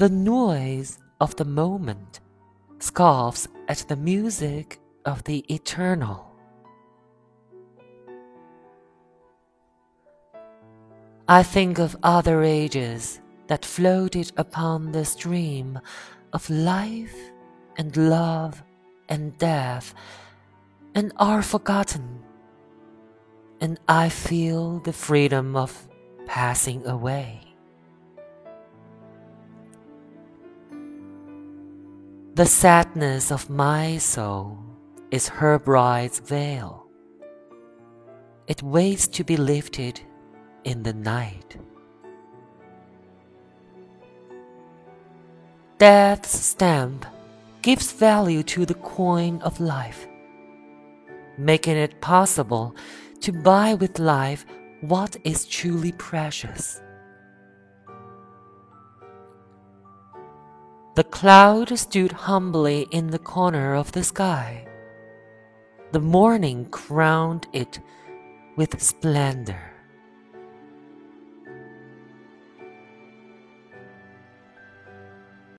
The noise of the moment scoffs at the music of the eternal. I think of other ages that floated upon the stream of life and love and death and are forgotten, and I feel the freedom of passing away. The sadness of my soul is her bride's veil. It waits to be lifted in the night. Death's stamp gives value to the coin of life, making it possible to buy with life what is truly precious. The cloud stood humbly in the corner of the sky. The morning crowned it with splendor.